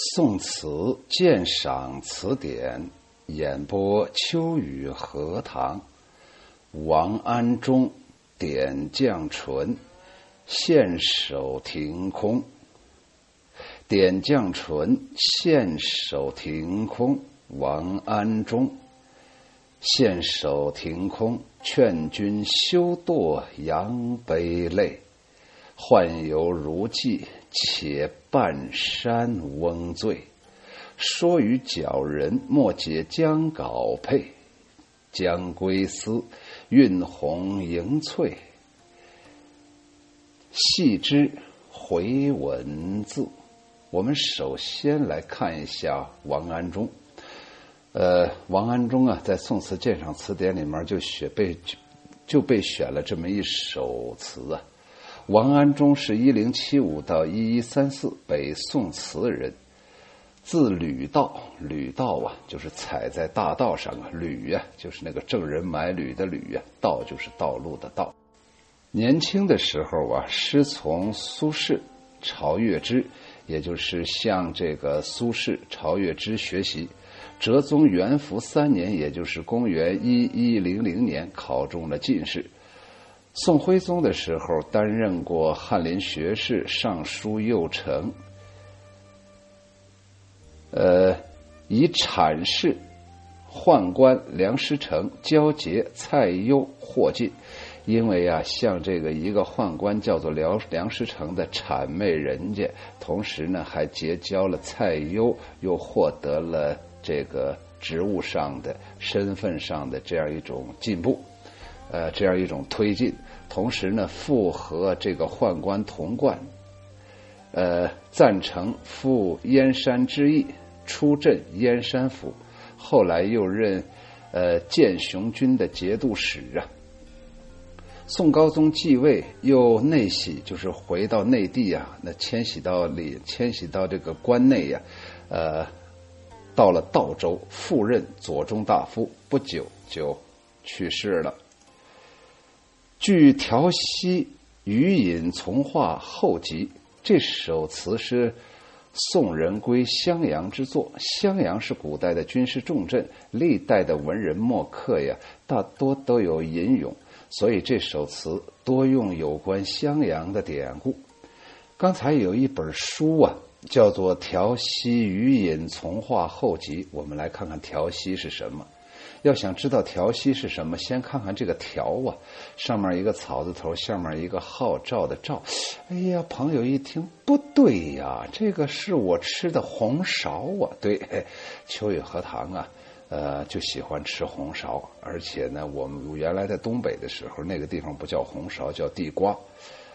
宋词鉴赏词典演播：秋雨荷塘，王安中点绛唇，献首停空。点绛唇，献首停空。王安中，献首停空，劝君休堕扬悲泪。宦游如寄，且半山翁醉。说与矫人，莫解将稿配。将归思，韵红盈翠。细之回文字。我们首先来看一下王安中。呃，王安中啊，在《宋词鉴赏词典》里面就选被就被选了这么一首词啊。王安中是一零七五到一一三四，北宋词人，字履道。履道啊，就是踩在大道上啊。履呀，就是那个郑人买履的履呀。道就是道路的道。年轻的时候啊，师从苏轼、曹月之，也就是向这个苏轼、曹月之学习。哲宗元符三年，也就是公元一一零零年，考中了进士。宋徽宗的时候，担任过翰林学士、尚书右丞，呃，以阐释宦官梁师成、焦杰、蔡攸获进。因为啊，像这个一个宦官叫做梁梁师成的谄媚人家，同时呢还结交了蔡攸，又获得了这个职务上的、身份上的这样一种进步，呃，这样一种推进。同时呢，复和这个宦官童贯，呃，赞成赴燕山之役，出镇燕山府。后来又任呃建雄军的节度使啊。宋高宗继位，又内徙，就是回到内地啊，那迁徙到里，迁徙到这个关内呀，呃，到了道州，复任左中大夫，不久就去世了。据《调息余隐从化后集》，这首词是宋人归襄阳之作。襄阳是古代的军事重镇，历代的文人墨客呀，大多都有吟咏，所以这首词多用有关襄阳的典故。刚才有一本书啊，叫做《调息余隐从化后集》，我们来看看调息是什么。要想知道调息是什么，先看看这个调啊，上面一个草字头，下面一个号召的召。哎呀，朋友一听不对呀，这个是我吃的红苕啊。对，秋雨荷塘啊，呃，就喜欢吃红苕，而且呢，我们原来在东北的时候，那个地方不叫红苕，叫地瓜，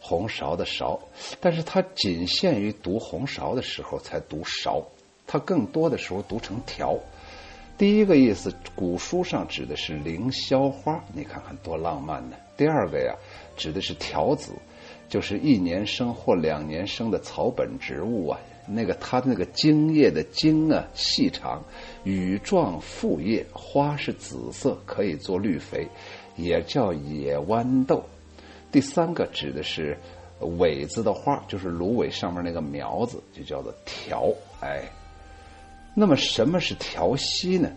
红苕的苕，但是它仅限于读红苕的时候才读苕，它更多的时候读成条。第一个意思，古书上指的是凌霄花，你看看多浪漫呢。第二个呀，指的是条子，就是一年生或两年生的草本植物啊。那个它的那个茎叶的茎啊细长，羽状复叶，花是紫色，可以做绿肥，也叫野豌豆。第三个指的是苇子的花，就是芦苇上面那个苗子，就叫做条。哎。那么什么是调息呢？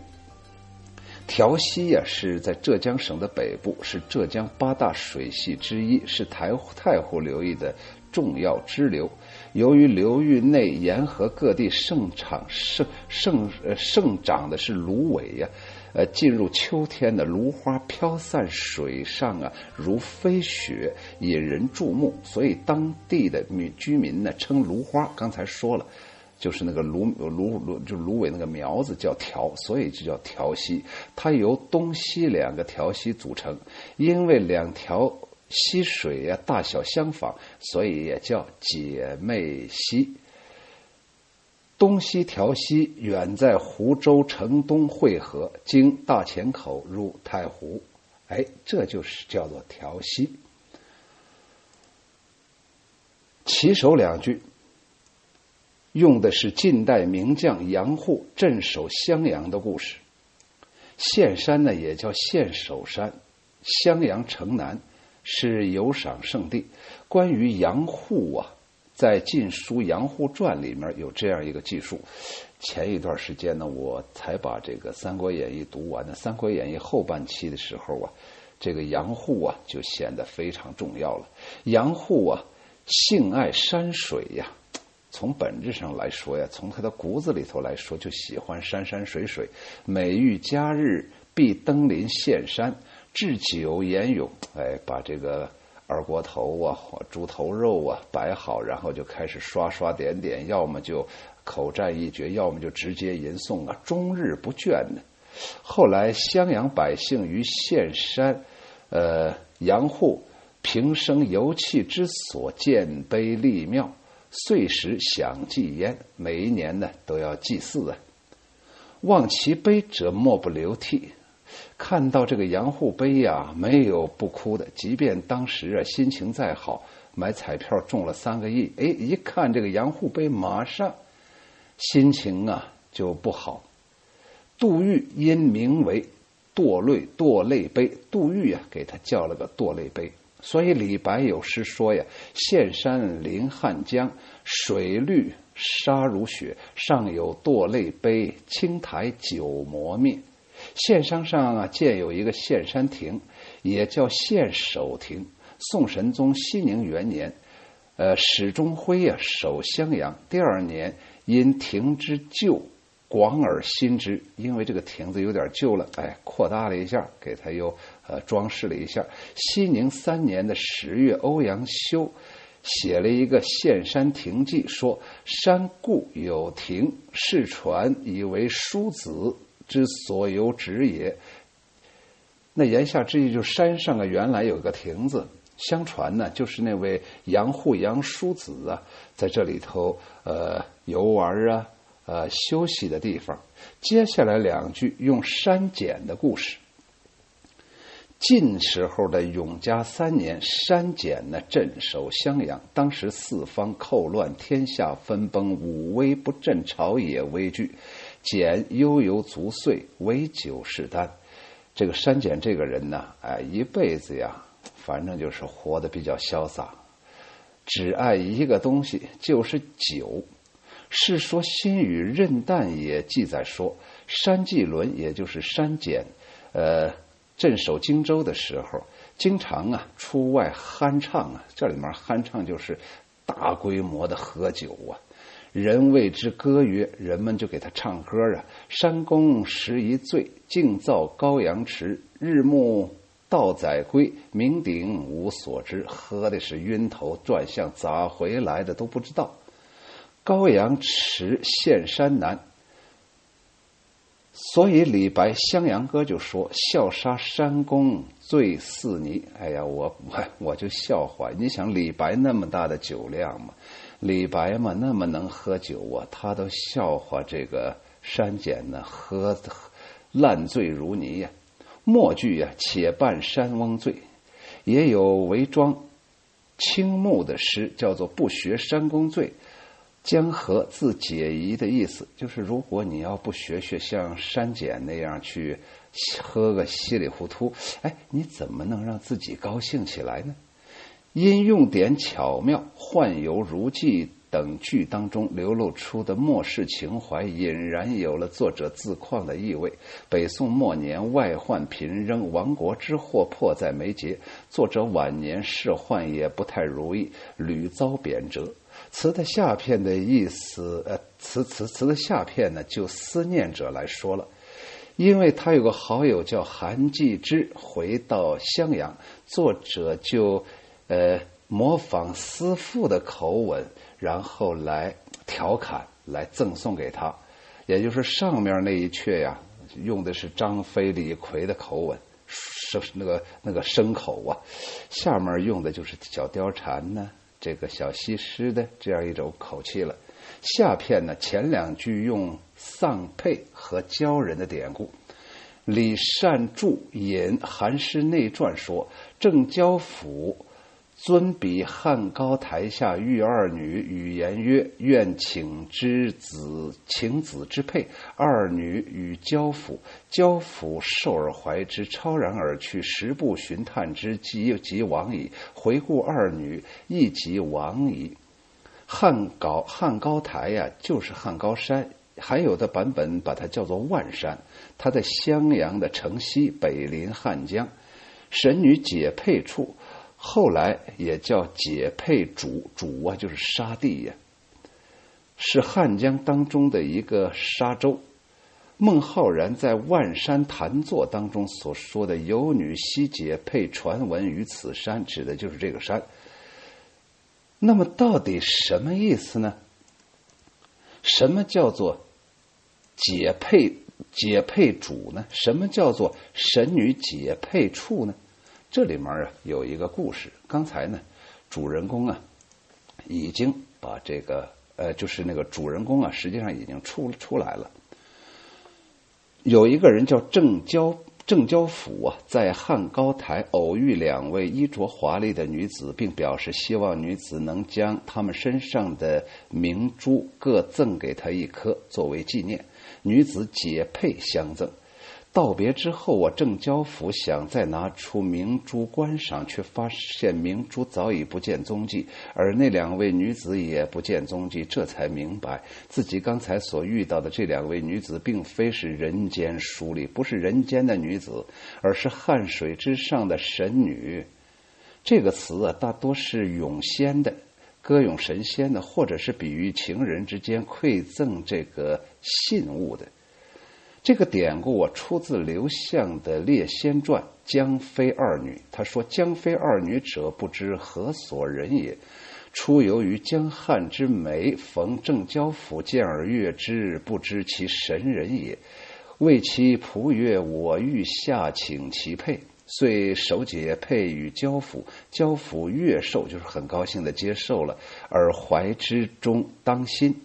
调息呀，是在浙江省的北部，是浙江八大水系之一，是台太湖流域的重要支流。由于流域内沿河各地盛产盛盛呃盛长的是芦苇呀，呃，进入秋天的芦花飘散水上啊，如飞雪，引人注目，所以当地的民居民呢称芦花。刚才说了。就是那个芦芦芦，就芦苇那个苗子叫条，所以就叫条溪。它由东西两个条溪组成，因为两条溪水呀大小相仿，所以也叫姐妹溪。东西条溪远在湖州城东汇合，经大钱口入太湖。哎，这就是叫做条溪。起首两句。用的是近代名将杨户镇守襄阳的故事。岘山呢也叫岘首山，襄阳城南是游赏胜地。关于杨户啊，在《晋书杨户传》里面有这样一个记述。前一段时间呢，我才把这个《三国演义》读完的，《三国演义》后半期的时候啊，这个杨户啊就显得非常重要了。杨户啊，性爱山水呀，从本质上来说呀，从他的骨子里头来说，就喜欢山山水水，每遇佳日必登临岘山，置酒言咏，哎，把这个。二锅头啊，猪头肉啊，摆好，然后就开始刷刷点点，要么就口占一绝，要么就直接吟诵啊，终日不倦呢。后来襄阳百姓于岘山，呃，杨户平生游憩之所，建碑立庙，岁时享祭焉。每一年呢，都要祭祀啊。望其碑者，莫不流涕。看到这个杨户碑呀，没有不哭的。即便当时啊心情再好，买彩票中了三个亿，哎，一看这个杨户碑，马上心情啊就不好。杜玉因名为堕泪堕泪碑，杜玉啊给他叫了个堕泪碑。所以李白有诗说呀：“岘山临汉江，水绿沙如雪，上有堕泪碑，青苔久磨灭。”县山上啊，建有一个岘山亭，也叫岘首亭。宋神宗熙宁元年，呃，史中辉啊守襄阳。第二年，因亭之旧，广而新之。因为这个亭子有点旧了，哎，扩大了一下，给他又呃装饰了一下。熙宁三年的十月，欧阳修写了一个《岘山亭记》，说山固有亭，世传以为叔子。之所有止也。那言下之意，就是山上啊，原来有个亭子，相传呢，就是那位杨户杨叔子啊，在这里头呃游玩啊，呃休息的地方。接下来两句用删减的故事。晋时候的永嘉三年，删减呢镇守襄阳，当时四方寇乱，天下分崩，武威不振，朝野危惧。简悠游足岁，唯酒是丹。这个山简这个人呢，哎，一辈子呀，反正就是活得比较潇洒，只爱一个东西，就是酒。《世说新语·任诞》也记载说，山季伦，也就是山简，呃，镇守荆州的时候，经常啊出外酣畅啊。这里面酣畅就是大规模的喝酒啊。人谓之歌曰：“人们就给他唱歌啊！山公时一醉，静造羔羊池。日暮道载归，酩酊无所知。喝的是晕头转向，咋回来的都不知道。羔羊池现山南，所以李白《襄阳歌》就说：‘笑杀山公醉似泥。’哎呀，我我我就笑话，你想李白那么大的酒量嘛？”李白嘛，那么能喝酒啊，他都笑话这个山简呢，喝烂醉如泥呀。末句呀，且伴山翁醉，也有为庄青木的诗，叫做不学山公醉，江河自解疑的意思，就是如果你要不学学像山简那样去喝个稀里糊涂，哎，你怎么能让自己高兴起来呢？因用典巧妙，幻游如寄等句当中流露出的末世情怀，隐然有了作者自况的意味。北宋末年，外患频仍，亡国之祸迫在眉睫。作者晚年仕宦也不太如意，屡遭贬谪。词的下片的意思，呃，词词词的下片呢，就思念者来说了，因为他有个好友叫韩继之，回到襄阳，作者就。呃，模仿思父的口吻，然后来调侃，来赠送给他。也就是上面那一阙呀，用的是张飞、李逵的口吻，是那个那个牲口啊；下面用的就是小貂蝉呢，这个小西施的这样一种口气了。下片呢，前两句用丧配和鲛人的典故。李善注引《韩诗内传》说：“郑交府。”尊比汉高台下遇二女，语言曰：“愿请之子，请子之配。”二女与交府，交府受而怀之，超然而去。十步寻探之，即即亡矣。回顾二女，亦即亡矣。汉高汉高台呀，就是汉高山，还有的版本把它叫做万山。它在襄阳的城西，北临汉江。神女解配处，后来也叫解配主，主啊就是沙地呀，是汉江当中的一个沙洲。孟浩然在《万山谈作》当中所说的“有女西解配传闻于此山”，指的就是这个山。那么，到底什么意思呢？什么叫做解配解配主呢？什么叫做神女解配处呢？这里面啊有一个故事。刚才呢，主人公啊已经把这个呃，就是那个主人公啊，实际上已经出出来了。有一个人叫郑交。郑交甫啊，在汉高台偶遇两位衣着华丽的女子，并表示希望女子能将他们身上的明珠各赠给他一颗作为纪念。女子解配相赠。道别之后，我正交甫想再拿出明珠观赏，却发现明珠早已不见踪迹，而那两位女子也不见踪迹，这才明白自己刚才所遇到的这两位女子，并非是人间淑丽，不是人间的女子，而是汉水之上的神女。这个词啊，大多是咏仙的，歌咏神仙的，或者是比喻情人之间馈赠这个信物的。这个典故啊，出自刘向的《列仙传》江妃二女。他说：“江妃二女者，不知何所人也。出游于江汉之湄，逢郑交甫，见而悦之，不知其神人也。谓其仆曰：‘我欲下请其配。’遂手解配与交甫。交甫悦受，就是很高兴的接受了，而怀之中当心，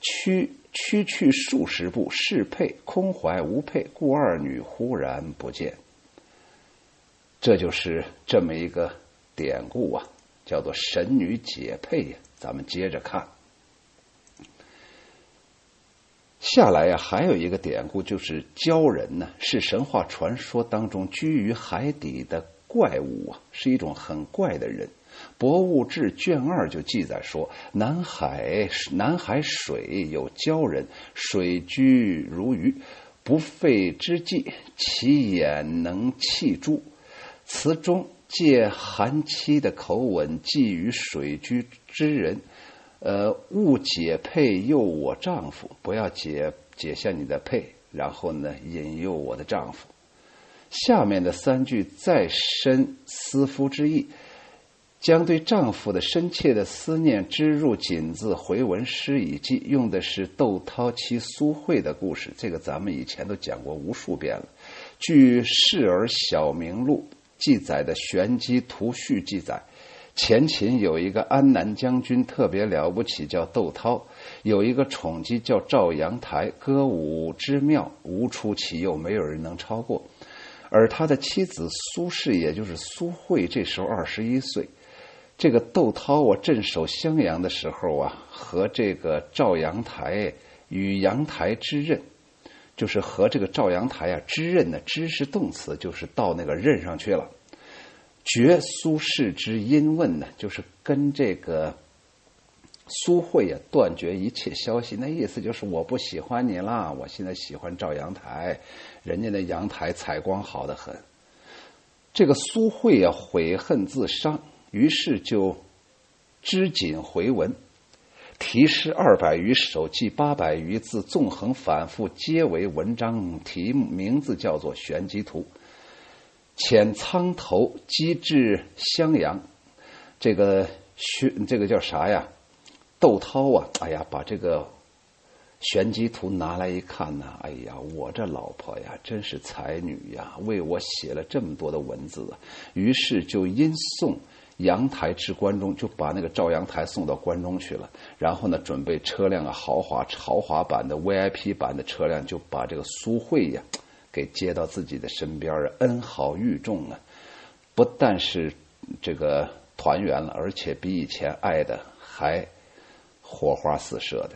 屈。”区去数十步，是配空怀无配，故二女忽然不见。这就是这么一个典故啊，叫做神女解配呀。咱们接着看，下来呀，还有一个典故，就是鲛人呢，是神话传说当中居于海底的怪物啊，是一种很怪的人。《博物志》卷二就记载说，南海南海水有鲛人，水居如鱼，不费之计，其眼能气珠。词中借韩妻的口吻寄予水居之人：“呃，勿解配诱我丈夫，不要解解下你的配，然后呢引诱我的丈夫。”下面的三句再深思夫之意。将对丈夫的深切的思念织入锦字回文诗以记，用的是窦涛妻苏慧的故事。这个咱们以前都讲过无数遍了。据《世儿小明录》记载的玄机图序记载，前秦有一个安南将军特别了不起，叫窦涛；有一个宠姬叫赵阳台，歌舞之妙无出其右，没有人能超过。而他的妻子苏氏，也就是苏慧，这时候二十一岁。这个窦涛，我镇守襄阳的时候啊，和这个赵阳台与阳台之任，就是和这个赵阳台啊之任呢，之是动词，就是到那个任上去了。绝苏轼之音问呢，就是跟这个苏慧啊断绝一切消息。那意思就是我不喜欢你啦，我现在喜欢赵阳台，人家那阳台采光好的很。这个苏慧啊悔恨自伤。于是就织锦回文，题诗二百余首，记八百余字，纵横反复，皆为文章。题目名字叫做《玄机图》。遣苍头机至襄阳，这个玄这个叫啥呀？窦涛啊，哎呀，把这个《玄机图》拿来一看呢，哎呀，我这老婆呀，真是才女呀，为我写了这么多的文字。于是就因送。阳台至关中，就把那个赵阳台送到关中去了。然后呢，准备车辆啊，豪华豪华版的 VIP 版的车辆，就把这个苏慧呀给接到自己的身边啊，恩好玉重啊。不但是这个团圆了，而且比以前爱的还火花四射的。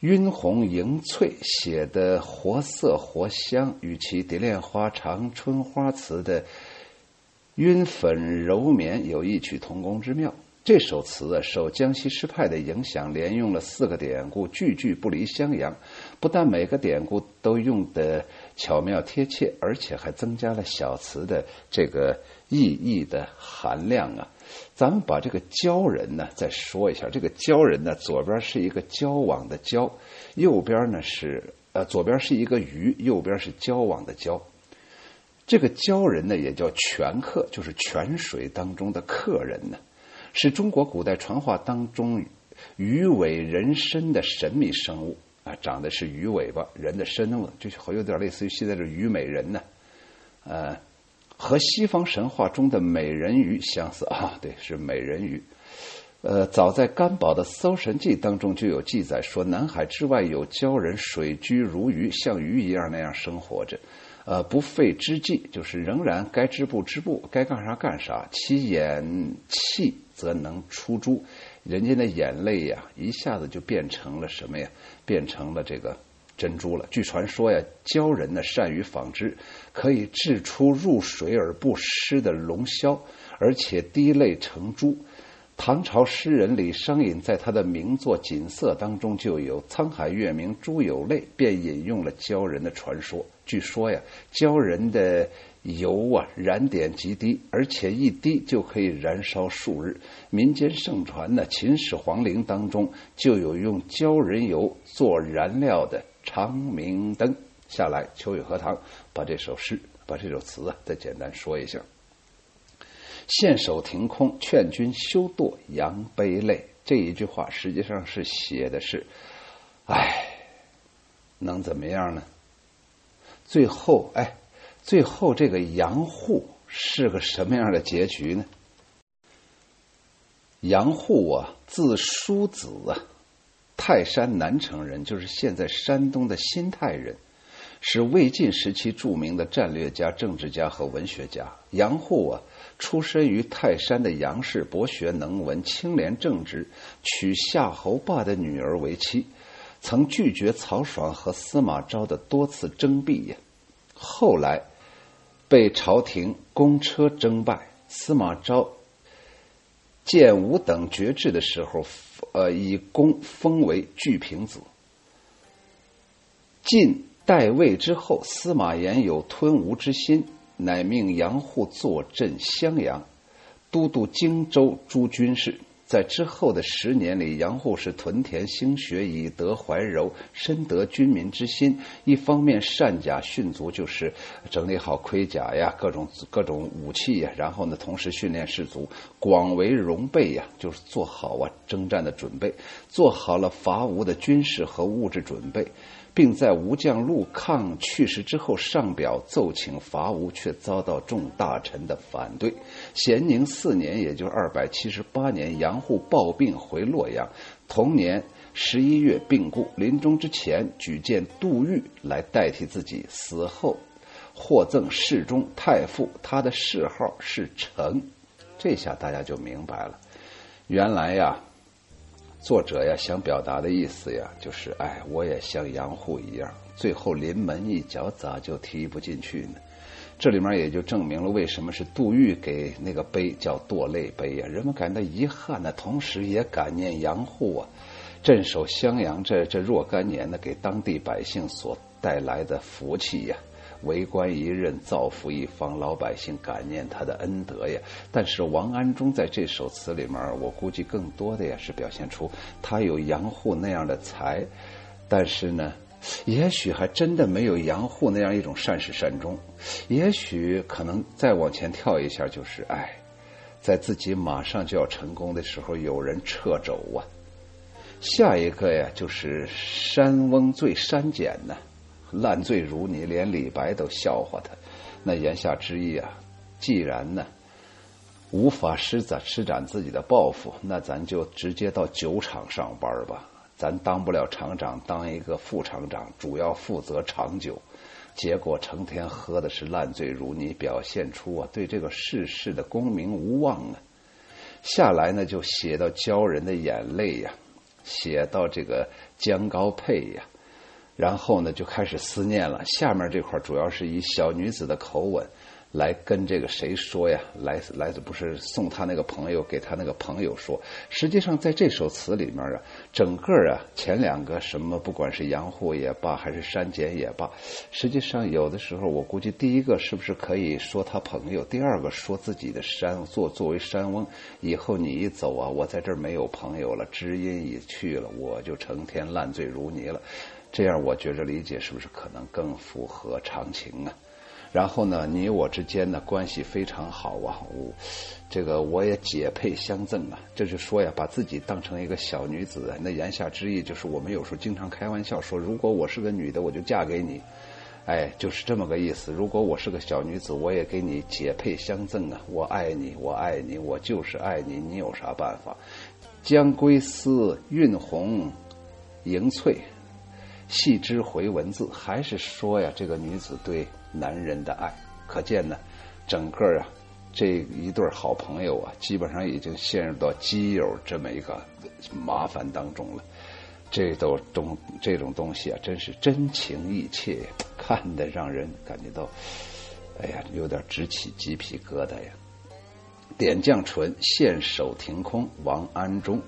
晕红迎翠写的活色活香，与其《蝶恋花·长春花》词的。晕粉柔绵有异曲同工之妙。这首词啊，受江西诗派的影响，连用了四个典故，句句不离襄阳。不但每个典故都用的巧妙贴切，而且还增加了小词的这个意义的含量啊。咱们把这个“鲛人”呢再说一下，这个“鲛人”呢，左边是一个交往的“交”，右边呢是呃，左边是一个鱼，右边是交往的“交”。这个“鲛人”呢，也叫泉客，就是泉水当中的客人呢。是中国古代传话当中鱼尾人身的神秘生物啊，长的是鱼尾巴，人的身子，就好有点类似于现在的鱼美人呢，呃，和西方神话中的美人鱼相似啊，对，是美人鱼。呃，早在甘宝的《搜神记》当中就有记载说，南海之外有鲛人水居如鱼，像鱼一样那样生活着。呃，不费之计，就是仍然该织布织布，该干啥干啥。其眼气则能出珠，人家的眼泪呀，一下子就变成了什么呀？变成了这个珍珠了。据传说呀，鲛人呢善于纺织，可以制出入水而不湿的龙绡，而且滴泪成珠。唐朝诗人李商隐在他的名作《锦瑟》当中就有“沧海月明珠有泪”，便引用了鲛人的传说。据说呀，鲛人的油啊，燃点极低，而且一滴就可以燃烧数日。民间盛传呢，秦始皇陵当中就有用鲛人油做燃料的长明灯。下来，秋雨荷塘把这首诗、把这首词啊，再简单说一下。献首停空，劝君休堕扬杯泪。这一句话实际上是写的是，哎，能怎么样呢？最后，哎，最后这个杨户是个什么样的结局呢？杨户啊，字叔子啊，泰山南城人，就是现在山东的新泰人。是魏晋时期著名的战略家、政治家和文学家杨户啊，出身于泰山的杨氏，博学能文，清廉正直，娶夏侯霸的女儿为妻，曾拒绝曹爽和司马昭的多次征辟呀。后来被朝廷公车征拜，司马昭建武等爵制的时候，呃，以功封为巨平子。晋。代魏之后，司马炎有吞吴之心，乃命杨户坐镇襄阳，都督荆州诸军事。在之后的十年里，杨户是屯田兴学，以德怀柔，深得军民之心。一方面善甲驯卒，就是整理好盔甲呀，各种各种武器呀，然后呢，同时训练士卒，广为戎备呀，就是做好啊征战的准备，做好了伐吴的军事和物质准备。并在吴将陆抗去世之后上表奏请伐吴，却遭到众大臣的反对。咸宁四年，也就是二百七十八年，杨户暴病回洛阳，同年十一月病故。临终之前，举荐杜预来代替自己。死后获赠侍中、太傅，他的谥号是成。这下大家就明白了，原来呀。作者呀，想表达的意思呀，就是哎，我也像杨户一样，最后临门一脚，咋就踢不进去呢？这里面也就证明了为什么是杜预给那个碑叫堕泪碑呀。人们感到遗憾呢，同时也感念杨户啊，镇守襄阳这这若干年呢，给当地百姓所带来的福气呀。为官一任，造福一方，老百姓感念他的恩德呀。但是王安忠在这首词里面，我估计更多的呀是表现出他有杨户那样的才，但是呢，也许还真的没有杨户那样一种善始善终。也许可能再往前跳一下，就是哎，在自己马上就要成功的时候，有人掣肘啊。下一个呀，就是山翁最删减呢。烂醉如泥，连李白都笑话他。那言下之意啊，既然呢无法施展施展自己的抱负，那咱就直接到酒厂上班吧。咱当不了厂长，当一个副厂长，主要负责长酒。结果成天喝的是烂醉如泥，表现出啊对这个世事的功名无望啊。下来呢，就写到鲛人的眼泪呀，写到这个姜高沛呀。然后呢，就开始思念了。下面这块主要是以小女子的口吻，来跟这个谁说呀？来来自不是送他那个朋友给他那个朋友说。实际上，在这首词里面啊，整个啊前两个什么，不管是杨户也罢，还是删减也罢，实际上有的时候，我估计第一个是不是可以说他朋友，第二个说自己的山作作为山翁，以后你一走啊，我在这儿没有朋友了，知音已去了，我就成天烂醉如泥了。这样，我觉着理解是不是可能更符合常情啊？然后呢，你我之间的关系非常好啊，我这个我也解配相赠啊，这就说呀，把自己当成一个小女子。那言下之意就是，我们有时候经常开玩笑说，如果我是个女的，我就嫁给你，哎，就是这么个意思。如果我是个小女子，我也给你解配相赠啊，我爱你，我爱你，我就是爱你，你有啥办法？将归丝韵红莹翠，细枝回文字，还是说呀，这个女子对。男人的爱，可见呢，整个啊，这一对好朋友啊，基本上已经陷入到基友这么一个麻烦当中了。这都东这种东西啊，真是真情意切，看得让人感觉到，哎呀，有点直起鸡皮疙瘩呀。点绛唇，献首停空，王安中。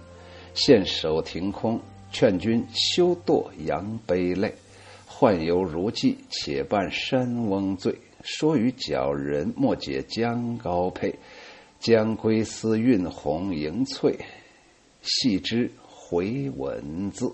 献首停空，劝君休堕扬杯泪。宦游如寄，且伴山翁醉。说与皎人，莫解江高配。将归思韵红盈翠，细之回文字。